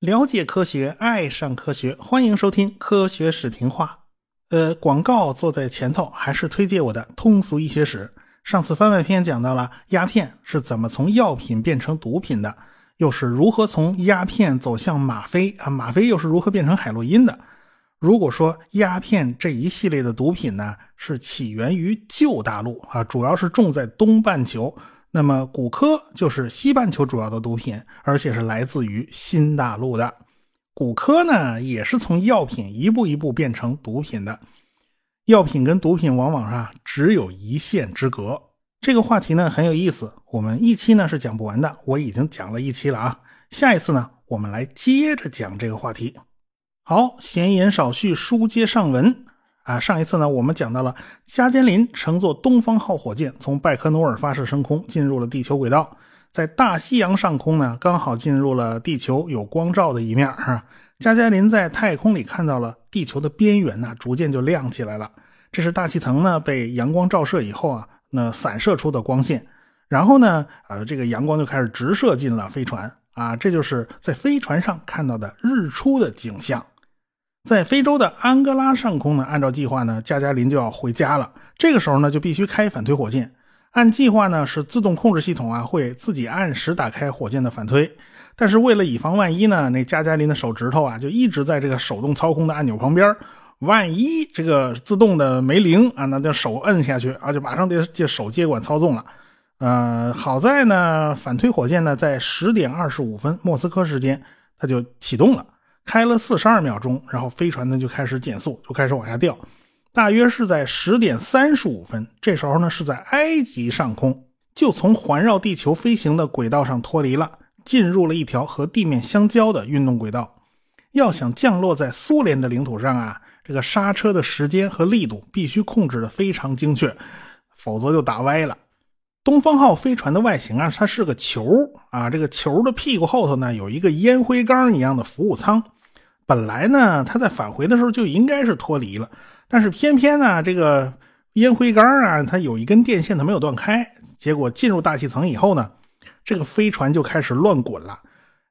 了解科学，爱上科学，欢迎收听科学史评话。呃，广告坐在前头，还是推荐我的通俗医学史。上次番外篇讲到了鸦片是怎么从药品变成毒品的，又是如何从鸦片走向吗啡啊？吗啡又是如何变成海洛因的？如果说鸦片这一系列的毒品呢，是起源于旧大陆啊，主要是种在东半球。那么，古柯就是西半球主要的毒品，而且是来自于新大陆的。古柯呢，也是从药品一步一步变成毒品的。药品跟毒品往往啊只有一线之隔。这个话题呢很有意思，我们一期呢是讲不完的。我已经讲了一期了啊，下一次呢我们来接着讲这个话题。好，闲言少叙，书接上文。啊，上一次呢，我们讲到了加加林乘坐东方号火箭从拜科努尔发射升空，进入了地球轨道，在大西洋上空呢，刚好进入了地球有光照的一面哈。加加林在太空里看到了地球的边缘呢，逐渐就亮起来了。这是大气层呢被阳光照射以后啊，那散射出的光线。然后呢，呃，这个阳光就开始直射进了飞船啊，这就是在飞船上看到的日出的景象。在非洲的安哥拉上空呢，按照计划呢，加加林就要回家了。这个时候呢，就必须开反推火箭。按计划呢，是自动控制系统啊，会自己按时打开火箭的反推。但是为了以防万一呢，那加加林的手指头啊，就一直在这个手动操控的按钮旁边。万一这个自动的没灵啊，那就手摁下去啊，就马上得借手接管操纵了。呃，好在呢，反推火箭呢，在十点二十五分莫斯科时间，它就启动了。开了四十二秒钟，然后飞船呢就开始减速，就开始往下掉。大约是在十点三十五分，这时候呢是在埃及上空，就从环绕地球飞行的轨道上脱离了，进入了一条和地面相交的运动轨道。要想降落在苏联的领土上啊，这个刹车的时间和力度必须控制的非常精确，否则就打歪了。东方号飞船的外形啊，它是个球啊，这个球的屁股后头呢有一个烟灰缸一样的服务舱。本来呢，它在返回的时候就应该是脱离了，但是偏偏呢，这个烟灰缸啊，它有一根电线它没有断开，结果进入大气层以后呢，这个飞船就开始乱滚了，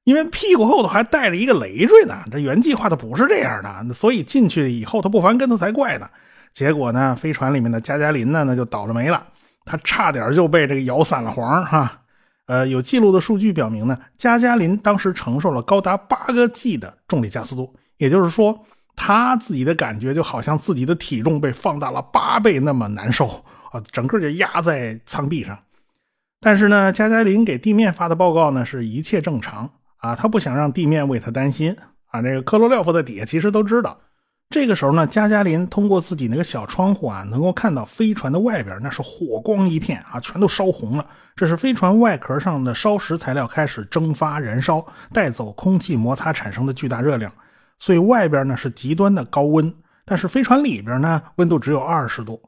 因为屁股后头还带着一个累赘呢。这原计划的不是这样的，所以进去以后它不翻跟头才怪呢。结果呢，飞船里面的加加林呢，那就倒了霉了。他差点就被这个摇散了黄哈，呃，有记录的数据表明呢，加加林当时承受了高达八个 G 的重力加速度，也就是说，他自己的感觉就好像自己的体重被放大了八倍那么难受啊，整个就压在舱壁上。但是呢，加加林给地面发的报告呢是一切正常啊，他不想让地面为他担心啊。这个科罗廖夫在底下其实都知道。这个时候呢，加加林通过自己那个小窗户啊，能够看到飞船的外边那是火光一片啊，全都烧红了。这是飞船外壳上的烧蚀材料开始蒸发燃烧，带走空气摩擦产生的巨大热量，所以外边呢是极端的高温。但是飞船里边呢，温度只有二十度。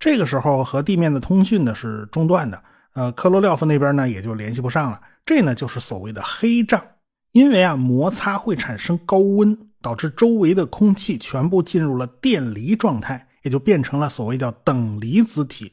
这个时候和地面的通讯呢是中断的，呃，科罗廖夫那边呢也就联系不上了。这呢就是所谓的黑障，因为啊摩擦会产生高温。导致周围的空气全部进入了电离状态，也就变成了所谓叫等离子体。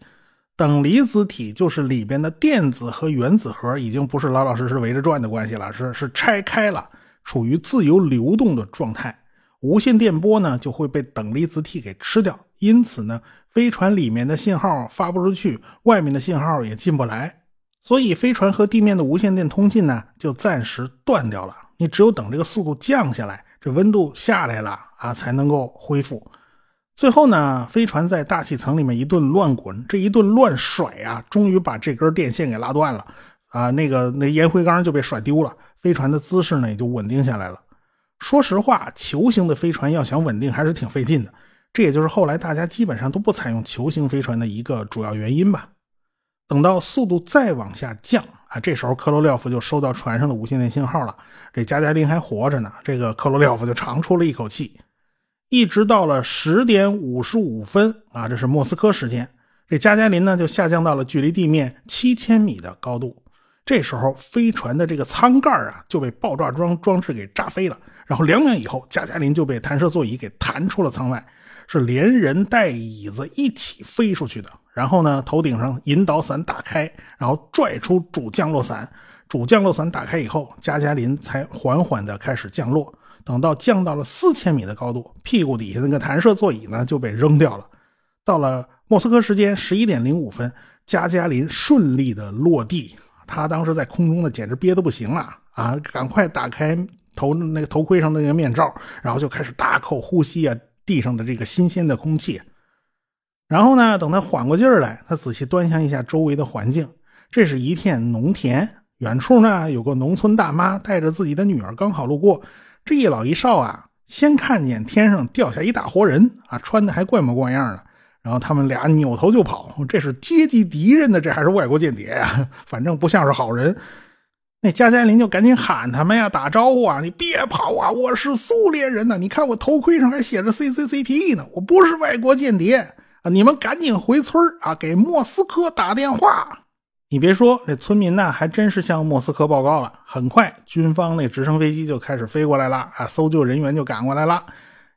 等离子体就是里边的电子和原子核已经不是老老实实围着转的关系了，是是拆开了，处于自由流动的状态。无线电波呢就会被等离子体给吃掉，因此呢，飞船里面的信号发不出去，外面的信号也进不来，所以飞船和地面的无线电通信呢就暂时断掉了。你只有等这个速度降下来。这温度下来了啊，才能够恢复。最后呢，飞船在大气层里面一顿乱滚，这一顿乱甩啊，终于把这根电线给拉断了啊。那个那烟灰缸就被甩丢了，飞船的姿势呢也就稳定下来了。说实话，球形的飞船要想稳定还是挺费劲的，这也就是后来大家基本上都不采用球形飞船的一个主要原因吧。等到速度再往下降。啊，这时候克罗廖夫就收到船上的无线电信号了。这加加林还活着呢，这个克罗廖夫就长出了一口气。一直到了十点五十五分啊，这是莫斯科时间，这加加林呢就下降到了距离地面七千米的高度。这时候飞船的这个舱盖啊就被爆炸装装置给炸飞了。然后两秒以后，加加林就被弹射座椅给弹出了舱外，是连人带椅子一起飞出去的。然后呢，头顶上引导伞打开，然后拽出主降落伞。主降落伞打开以后，加加林才缓缓地开始降落。等到降到了四千米的高度，屁股底下那个弹射座椅呢就被扔掉了。到了莫斯科时间十一点零五分，加加林顺利的落地。他当时在空中呢，简直憋得不行了啊！赶快打开头那个头盔上的那个面罩，然后就开始大口呼吸啊地上的这个新鲜的空气。然后呢，等他缓过劲儿来，他仔细端详一下周围的环境，这是一片农田，远处呢有个农村大妈带着自己的女儿刚好路过。这一老一少啊，先看见天上掉下一大活人啊，穿的还怪模怪样的。然后他们俩扭头就跑，这是阶级敌人呢，这还是外国间谍呀？反正不像是好人。那加加林就赶紧喊他们呀，打招呼啊！你别跑啊，我是苏联人呢！你看我头盔上还写着 CCCP 呢，我不是外国间谍啊！你们赶紧回村啊，给莫斯科打电话。你别说，这村民呢还真是向莫斯科报告了。很快，军方那直升飞机就开始飞过来了啊，搜救人员就赶过来了。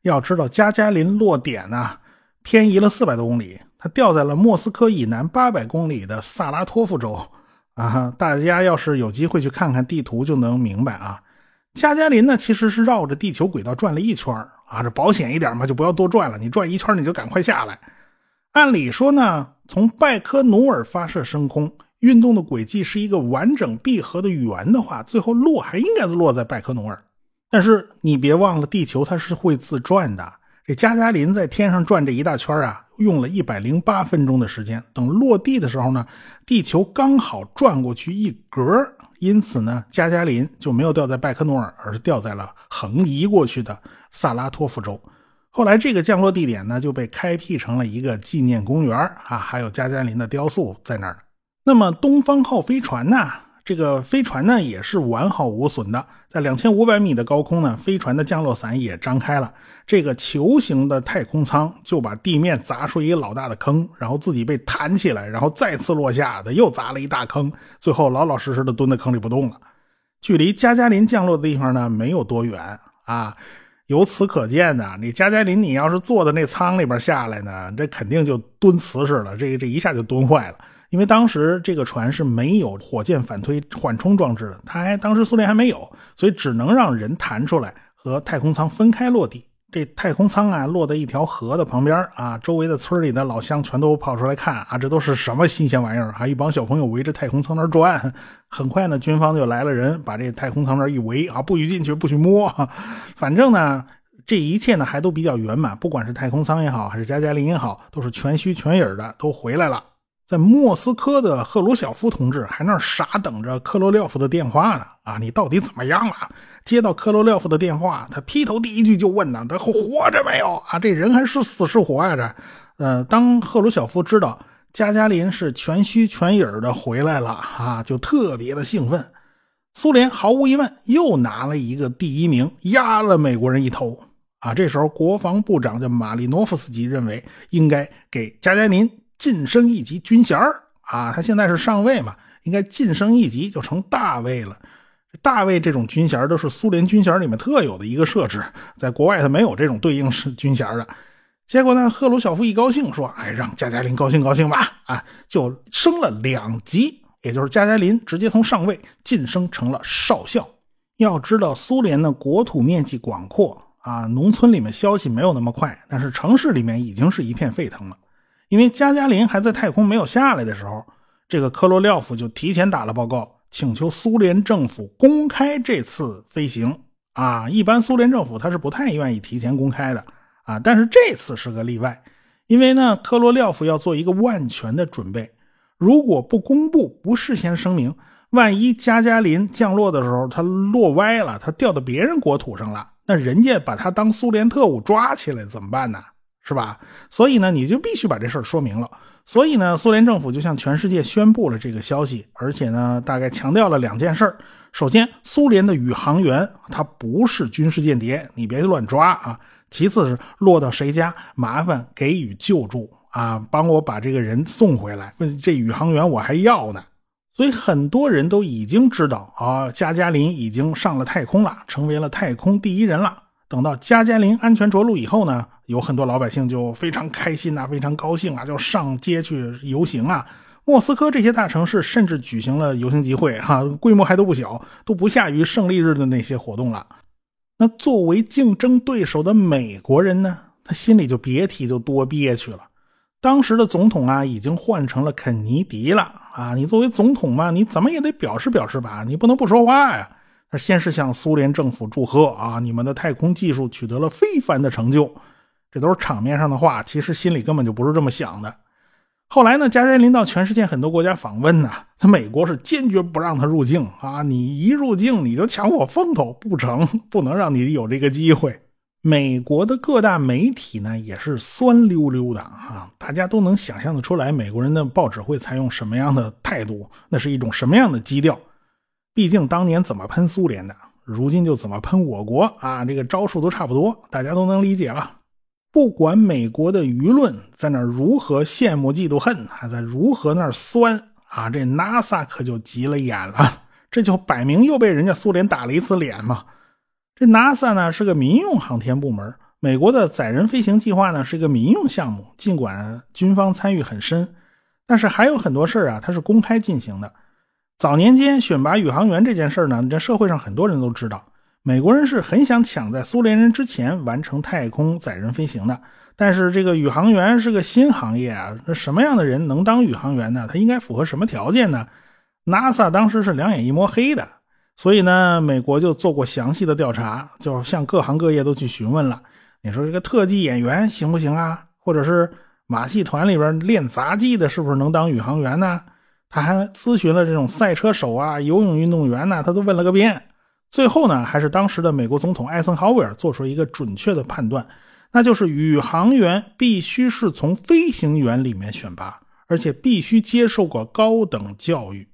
要知道，加加林落点呢。偏移了四百多公里，它掉在了莫斯科以南八百公里的萨拉托夫州。啊，大家要是有机会去看看地图，就能明白啊。加加林呢，其实是绕着地球轨道转了一圈啊，这保险一点嘛，就不要多转了。你转一圈，你就赶快下来。按理说呢，从拜科努尔发射升空，运动的轨迹是一个完整闭合的圆的话，最后落还应该落在拜科努尔。但是你别忘了，地球它是会自转的。这加加林在天上转这一大圈啊，用了一百零八分钟的时间。等落地的时候呢，地球刚好转过去一格，因此呢，加加林就没有掉在拜科努尔，而是掉在了横移过去的萨拉托夫州。后来这个降落地点呢，就被开辟成了一个纪念公园啊，还有加加林的雕塑在那儿。那么东方号飞船呢？这个飞船呢也是完好无损的，在两千五百米的高空呢，飞船的降落伞也张开了，这个球形的太空舱就把地面砸出一个老大的坑，然后自己被弹起来，然后再次落下，的又砸了一大坑，最后老老实实的蹲在坑里不动了。距离加加林降落的地方呢没有多远啊，由此可见呢，你加加林你要是坐在那舱里边下来呢，这肯定就蹲瓷实了，这这一下就蹲坏了。因为当时这个船是没有火箭反推缓冲装置的，它还当时苏联还没有，所以只能让人弹出来和太空舱分开落地。这太空舱啊，落在一条河的旁边啊，周围的村里的老乡全都跑出来看啊，这都是什么新鲜玩意儿？还一帮小朋友围着太空舱那转。很快呢，军方就来了人，把这太空舱那一围啊，不许进去，不许摸。反正呢，这一切呢还都比较圆满，不管是太空舱也好，还是加加林也好，都是全虚全影的都回来了。在莫斯科的赫鲁晓夫同志还那傻等着科罗廖夫的电话呢啊！你到底怎么样了？接到科罗廖夫的电话，他劈头第一句就问呢：他活着没有啊？这人还是死是活呀？这……呃，当赫鲁晓夫知道加加林是全虚全影的回来了啊，就特别的兴奋。苏联毫无疑问又拿了一个第一名，压了美国人一头啊！这时候国防部长叫马利诺夫斯基认为应该给加加林。晋升一级军衔啊，他现在是上尉嘛，应该晋升一级就成大尉了。大尉这种军衔都是苏联军衔里面特有的一个设置，在国外他没有这种对应是军衔的。结果呢，赫鲁晓夫一高兴说：“哎，让加加林高兴高兴吧！”啊，就升了两级，也就是加加林直接从上尉晋升成了少校。要知道，苏联的国土面积广阔啊，农村里面消息没有那么快，但是城市里面已经是一片沸腾了。因为加加林还在太空没有下来的时候，这个科罗廖夫就提前打了报告，请求苏联政府公开这次飞行。啊，一般苏联政府他是不太愿意提前公开的啊，但是这次是个例外，因为呢，科罗廖夫要做一个万全的准备，如果不公布、不事先声明，万一加加林降落的时候他落歪了，他掉到别人国土上了，那人家把他当苏联特务抓起来怎么办呢？是吧？所以呢，你就必须把这事儿说明了。所以呢，苏联政府就向全世界宣布了这个消息，而且呢，大概强调了两件事首先，苏联的宇航员他不是军事间谍，你别乱抓啊。其次是落到谁家，麻烦给予救助啊，帮我把这个人送回来。这宇航员我还要呢。所以很多人都已经知道啊，加加林已经上了太空了，成为了太空第一人了。等到加加林安全着陆以后呢，有很多老百姓就非常开心呐，非常高兴啊，就上街去游行啊。莫斯科这些大城市甚至举行了游行集会，哈，规模还都不小，都不下于胜利日的那些活动了。那作为竞争对手的美国人呢，他心里就别提就多憋屈了。当时的总统啊，已经换成了肯尼迪了啊。你作为总统嘛，你怎么也得表示表示吧，你不能不说话呀。先是向苏联政府祝贺啊，你们的太空技术取得了非凡的成就，这都是场面上的话，其实心里根本就不是这么想的。后来呢，加加林到全世界很多国家访问呢，他美国是坚决不让他入境啊！你一入境你就抢我风头，不成，不能让你有这个机会。美国的各大媒体呢也是酸溜溜的啊，大家都能想象的出来，美国人的报纸会采用什么样的态度，那是一种什么样的基调。毕竟当年怎么喷苏联的，如今就怎么喷我国啊，这个招数都差不多，大家都能理解了。不管美国的舆论在那如何羡慕、嫉妒、恨，还在如何那酸啊，这 NASA 可就急了眼了，这就摆明又被人家苏联打了一次脸嘛。这 NASA 呢是个民用航天部门，美国的载人飞行计划呢是一个民用项目，尽管军方参与很深，但是还有很多事啊，它是公开进行的。早年间选拔宇航员这件事呢，这社会上很多人都知道。美国人是很想抢在苏联人之前完成太空载人飞行的，但是这个宇航员是个新行业啊，那什么样的人能当宇航员呢？他应该符合什么条件呢？NASA 当时是两眼一摸黑的，所以呢，美国就做过详细的调查，就向各行各业都去询问了。你说这个特技演员行不行啊？或者是马戏团里边练杂技的，是不是能当宇航员呢？他还咨询了这种赛车手啊、游泳运动员呢，他都问了个遍。最后呢，还是当时的美国总统艾森豪威尔做出了一个准确的判断，那就是宇航员必须是从飞行员里面选拔，而且必须接受过高等教育。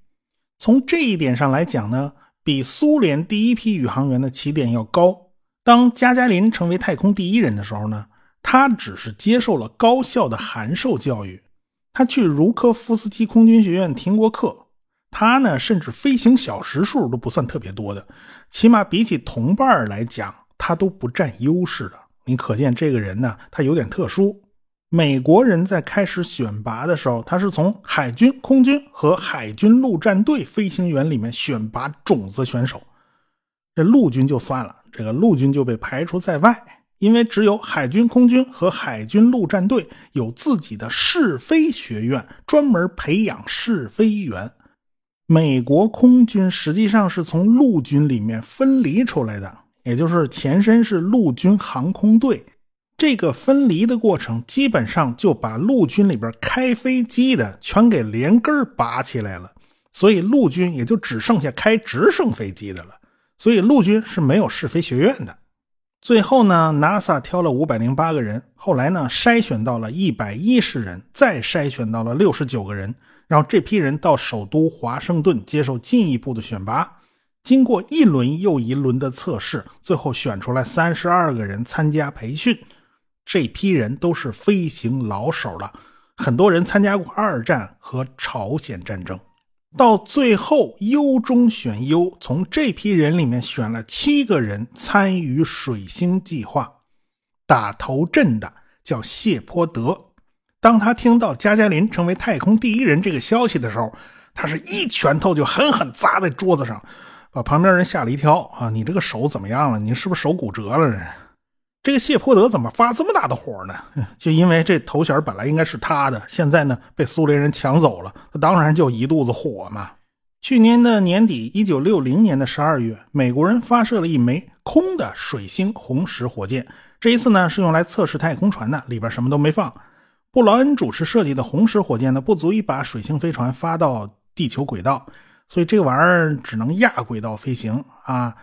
从这一点上来讲呢，比苏联第一批宇航员的起点要高。当加加林成为太空第一人的时候呢，他只是接受了高校的函授教育，他去茹科夫斯基空军学院听过课。他呢，甚至飞行小时数都不算特别多的，起码比起同伴来讲，他都不占优势的。你可见这个人呢，他有点特殊。美国人在开始选拔的时候，他是从海军、空军和海军陆战队飞行员里面选拔种子选手。这陆军就算了，这个陆军就被排除在外，因为只有海军、空军和海军陆战队有自己的试飞学院，专门培养试飞员。美国空军实际上是从陆军里面分离出来的，也就是前身是陆军航空队。这个分离的过程，基本上就把陆军里边开飞机的全给连根拔起来了，所以陆军也就只剩下开直升飞机的了。所以陆军是没有试飞学院的。最后呢，NASA 挑了五百零八个人，后来呢筛选到了一百一十人，再筛选到了六十九个人。让这批人到首都华盛顿接受进一步的选拔，经过一轮又一轮的测试，最后选出来三十二个人参加培训。这批人都是飞行老手了，很多人参加过二战和朝鲜战争。到最后优中选优，从这批人里面选了七个人参与水星计划。打头阵的叫谢泼德。当他听到加加林成为太空第一人这个消息的时候，他是一拳头就狠狠砸在桌子上，把旁边人吓了一跳啊！你这个手怎么样了？你是不是手骨折了？这这个谢泼德怎么发这么大的火呢？就因为这头衔本来应该是他的，现在呢被苏联人抢走了，他当然就一肚子火嘛。去年的年底，一九六零年的十二月，美国人发射了一枚空的水星红石火箭，这一次呢是用来测试太空船的，里边什么都没放。布劳恩主持设计的红石火箭呢，不足以把水星飞船发到地球轨道，所以这玩意儿只能亚轨道飞行啊。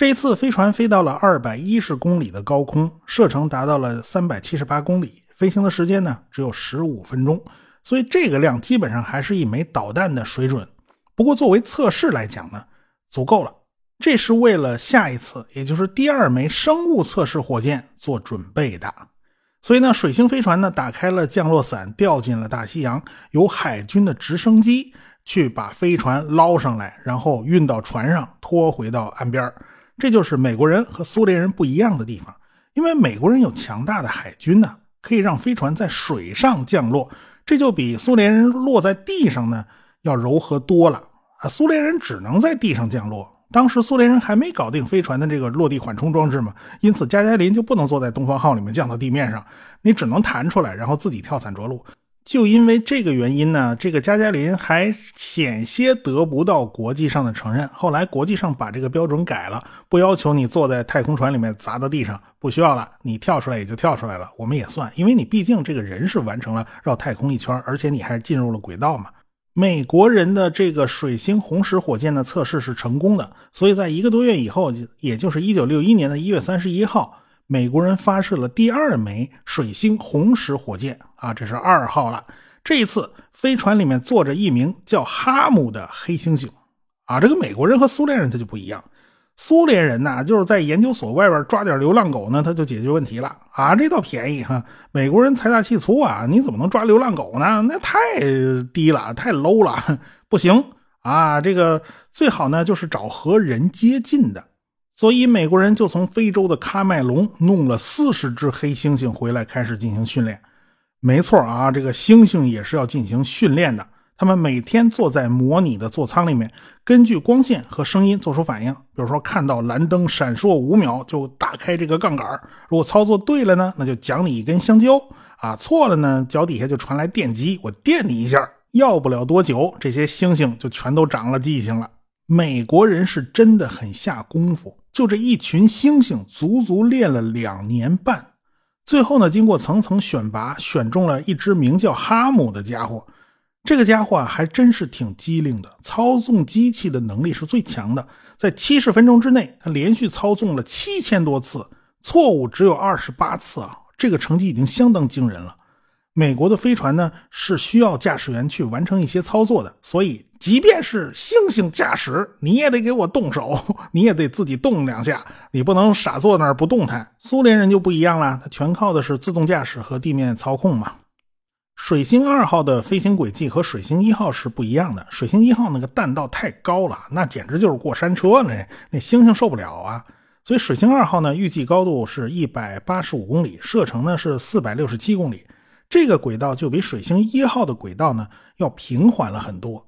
这一次飞船飞到了二百一十公里的高空，射程达到了三百七十八公里，飞行的时间呢只有十五分钟，所以这个量基本上还是一枚导弹的水准。不过作为测试来讲呢，足够了。这是为了下一次，也就是第二枚生物测试火箭做准备的。所以呢，水星飞船呢打开了降落伞，掉进了大西洋，由海军的直升机去把飞船捞上来，然后运到船上，拖回到岸边儿这就是美国人和苏联人不一样的地方。因为美国人有强大的海军呢，可以让飞船在水上降落，这就比苏联人落在地上呢要柔和多了啊。苏联人只能在地上降落。当时苏联人还没搞定飞船的这个落地缓冲装置嘛，因此加加林就不能坐在东方号里面降到地面上，你只能弹出来，然后自己跳伞着陆。就因为这个原因呢，这个加加林还险些得不到国际上的承认。后来国际上把这个标准改了，不要求你坐在太空船里面砸到地上，不需要了，你跳出来也就跳出来了，我们也算，因为你毕竟这个人是完成了绕太空一圈，而且你还进入了轨道嘛。美国人的这个水星红石火箭的测试是成功的，所以在一个多月以后，也就是一九六一年的一月三十一号，美国人发射了第二枚水星红石火箭啊，这是二号了。这一次飞船里面坐着一名叫哈姆的黑猩猩啊，这个美国人和苏联人他就不一样。苏联人呐，就是在研究所外边抓点流浪狗呢，他就解决问题了啊！这倒便宜哈。美国人财大气粗啊，你怎么能抓流浪狗呢？那太低了，太 low 了，不行啊！这个最好呢，就是找和人接近的。所以美国人就从非洲的喀麦隆弄了四十只黑猩猩回来，开始进行训练。没错啊，这个猩猩也是要进行训练的。他们每天坐在模拟的座舱里面，根据光线和声音做出反应。比如说，看到蓝灯闪烁五秒就打开这个杠杆如果操作对了呢，那就奖你一根香蕉啊；错了呢，脚底下就传来电击，我电你一下。要不了多久，这些猩猩就全都长了记性了。美国人是真的很下功夫，就这一群猩猩，足足练了两年半。最后呢，经过层层选拔，选中了一只名叫哈姆的家伙。这个家伙啊，还真是挺机灵的，操纵机器的能力是最强的。在七十分钟之内，他连续操纵了七千多次，错误只有二十八次啊！这个成绩已经相当惊人了。美国的飞船呢，是需要驾驶员去完成一些操作的，所以即便是猩猩驾驶，你也得给我动手，你也得自己动两下，你不能傻坐那儿不动弹。苏联人就不一样了，他全靠的是自动驾驶和地面操控嘛。水星二号的飞行轨迹和水星一号是不一样的。水星一号那个弹道太高了，那简直就是过山车，那那猩猩受不了啊。所以水星二号呢，预计高度是一百八十五公里，射程呢是四百六十七公里。这个轨道就比水星一号的轨道呢要平缓了很多。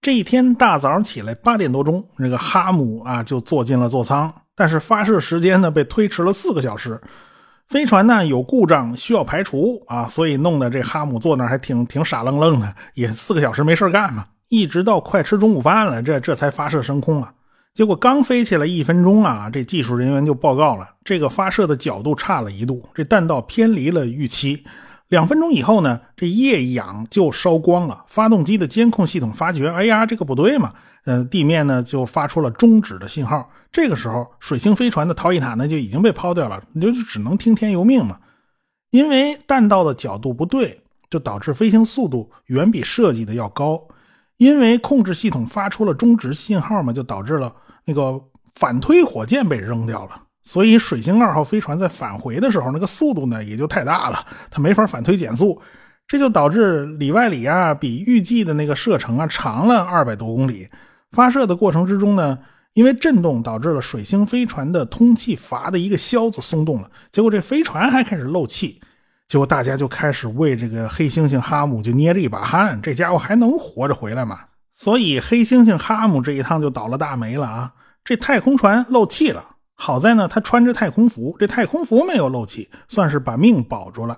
这一天大早上起来八点多钟，这个哈姆啊就坐进了座舱，但是发射时间呢被推迟了四个小时。飞船呢有故障需要排除啊，所以弄得这哈姆坐那还挺挺傻愣愣的，也四个小时没事干嘛。一直到快吃中午饭了，这这才发射升空啊。结果刚飞起来一分钟啊，这技术人员就报告了，这个发射的角度差了一度，这弹道偏离了预期。两分钟以后呢，这液氧就烧光了，发动机的监控系统发觉，哎呀，这个不对嘛，嗯，地面呢就发出了终止的信号。这个时候，水星飞船的逃逸塔呢就已经被抛掉了，你就只能听天由命嘛。因为弹道的角度不对，就导致飞行速度远比设计的要高。因为控制系统发出了终止信号嘛，就导致了那个反推火箭被扔掉了。所以水星二号飞船在返回的时候，那个速度呢也就太大了，它没法反推减速，这就导致里外里啊比预计的那个射程啊长了二百多公里。发射的过程之中呢。因为震动导致了水星飞船的通气阀的一个销子松动了，结果这飞船还开始漏气，结果大家就开始为这个黑猩猩哈姆就捏着一把汗，这家伙还能活着回来吗？所以黑猩猩哈姆这一趟就倒了大霉了啊！这太空船漏气了，好在呢他穿着太空服，这太空服没有漏气，算是把命保住了。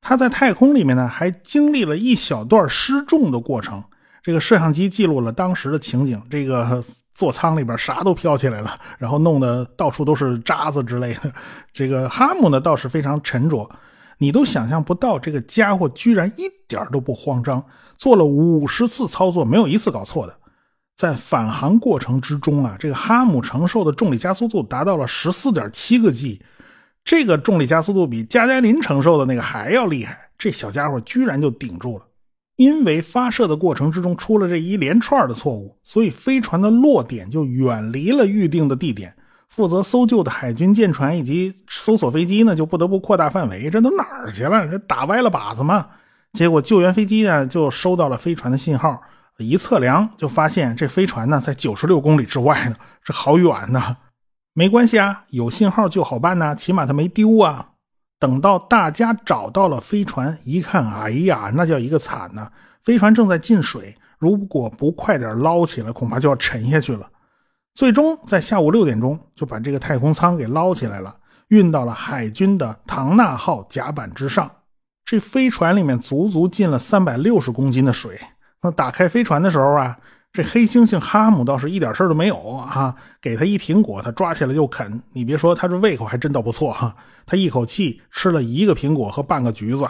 他在太空里面呢还经历了一小段失重的过程，这个摄像机记录了当时的情景，这个。座舱里边啥都飘起来了，然后弄得到处都是渣子之类的。这个哈姆呢倒是非常沉着，你都想象不到这个家伙居然一点都不慌张，做了五十次操作没有一次搞错的。在返航过程之中啊，这个哈姆承受的重力加速度达到了十四点七个 G，这个重力加速度比加加林承受的那个还要厉害。这小家伙居然就顶住了。因为发射的过程之中出了这一连串的错误，所以飞船的落点就远离了预定的地点。负责搜救的海军舰船以及搜索飞机呢，就不得不扩大范围。这都哪儿去了？这打歪了靶子吗？结果救援飞机呢，就收到了飞船的信号，一测量就发现这飞船呢在九十六公里之外呢，这好远呢。没关系啊，有信号就好办呐，起码它没丢啊。等到大家找到了飞船，一看，哎呀，那叫一个惨呐！飞船正在进水，如果不快点捞起来，恐怕就要沉下去了。最终在下午六点钟就把这个太空舱给捞起来了，运到了海军的唐纳号甲板之上。这飞船里面足足进了三百六十公斤的水。那打开飞船的时候啊。这黑猩猩哈姆倒是一点事儿都没有啊！给他一苹果，他抓起来就啃。你别说，他这胃口还真倒不错哈！他一口气吃了一个苹果和半个橘子。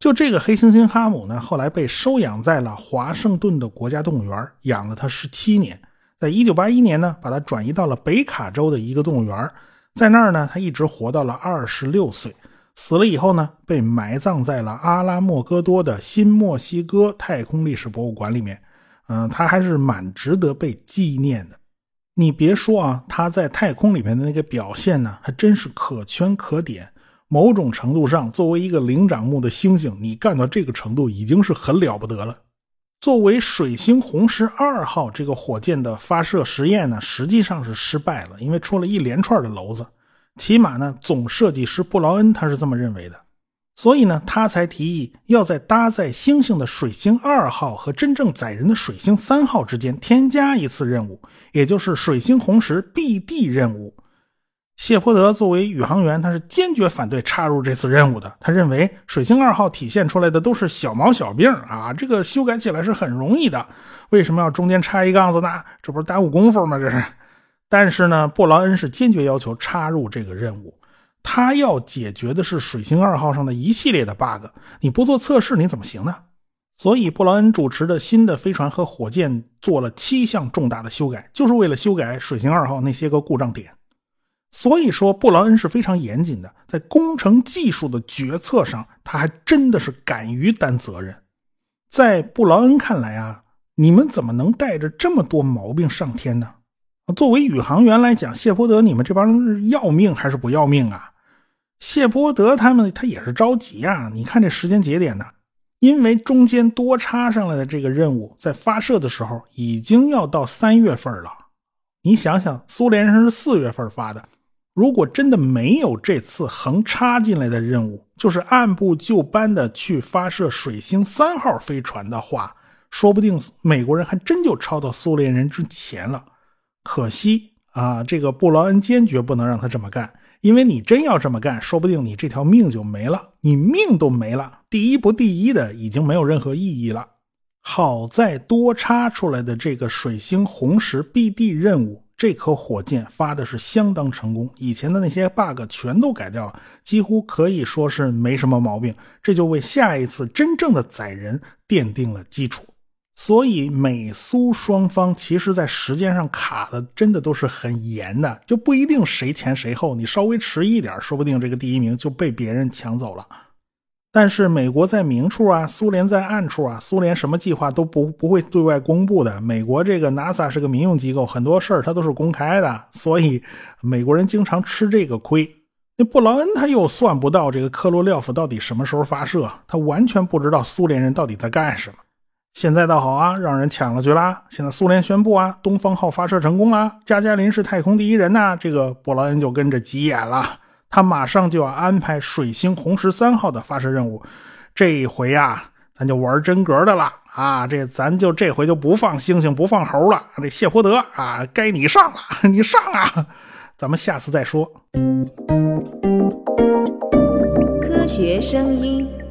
就这个黑猩猩哈姆呢，后来被收养在了华盛顿的国家动物园，养了它十七年。在一九八一年呢，把它转移到了北卡州的一个动物园，在那儿呢，它一直活到了二十六岁。死了以后呢，被埋葬在了阿拉莫戈多的新墨西哥太空历史博物馆里面。嗯，他还是蛮值得被纪念的。你别说啊，他在太空里面的那个表现呢，还真是可圈可点。某种程度上，作为一个灵长目的猩猩，你干到这个程度已经是很了不得了。作为水星红石二号这个火箭的发射实验呢，实际上是失败了，因为出了一连串的娄子。起码呢，总设计师布劳恩他是这么认为的。所以呢，他才提议要在搭载星星的水星二号和真正载人的水星三号之间添加一次任务，也就是水星红石 BD 任务。谢泼德作为宇航员，他是坚决反对插入这次任务的。他认为水星二号体现出来的都是小毛小病啊，这个修改起来是很容易的，为什么要中间插一杠子呢？这不是耽误功夫吗？这是。但是呢，布劳恩是坚决要求插入这个任务。他要解决的是水星二号上的一系列的 bug，你不做测试你怎么行呢？所以布劳恩主持的新的飞船和火箭做了七项重大的修改，就是为了修改水星二号那些个故障点。所以说布劳恩是非常严谨的，在工程技术的决策上，他还真的是敢于担责任。在布劳恩看来啊，你们怎么能带着这么多毛病上天呢？作为宇航员来讲，谢泼德你们这帮人是要命还是不要命啊？谢波德他们他也是着急啊！你看这时间节点呢，因为中间多插上来的这个任务，在发射的时候已经要到三月份了。你想想，苏联人是四月份发的，如果真的没有这次横插进来的任务，就是按部就班的去发射水星三号飞船的话，说不定美国人还真就超到苏联人之前了。可惜啊，这个布劳恩坚决不能让他这么干。因为你真要这么干，说不定你这条命就没了，你命都没了，第一不第一的已经没有任何意义了。好在多插出来的这个水星红石 BD 任务，这颗火箭发的是相当成功，以前的那些 bug 全都改掉了，几乎可以说是没什么毛病，这就为下一次真正的载人奠定了基础。所以美苏双方其实，在时间上卡的真的都是很严的，就不一定谁前谁后。你稍微迟一点，说不定这个第一名就被别人抢走了。但是美国在明处啊，苏联在暗处啊，苏联什么计划都不不会对外公布的。美国这个 NASA 是个民用机构，很多事儿它都是公开的，所以美国人经常吃这个亏。那布劳恩他又算不到这个科罗廖夫到底什么时候发射，他完全不知道苏联人到底在干什么。现在倒好啊，让人抢了去啦！现在苏联宣布啊，东方号发射成功啦，加加林是太空第一人呐。这个布劳恩就跟着急眼了，他马上就要安排水星红石三号的发射任务。这一回呀，咱就玩真格的了啊！这咱就这回就不放猩猩，不放猴了。这谢泼德啊，该你上了，你上啊！咱们下次再说。科学声音。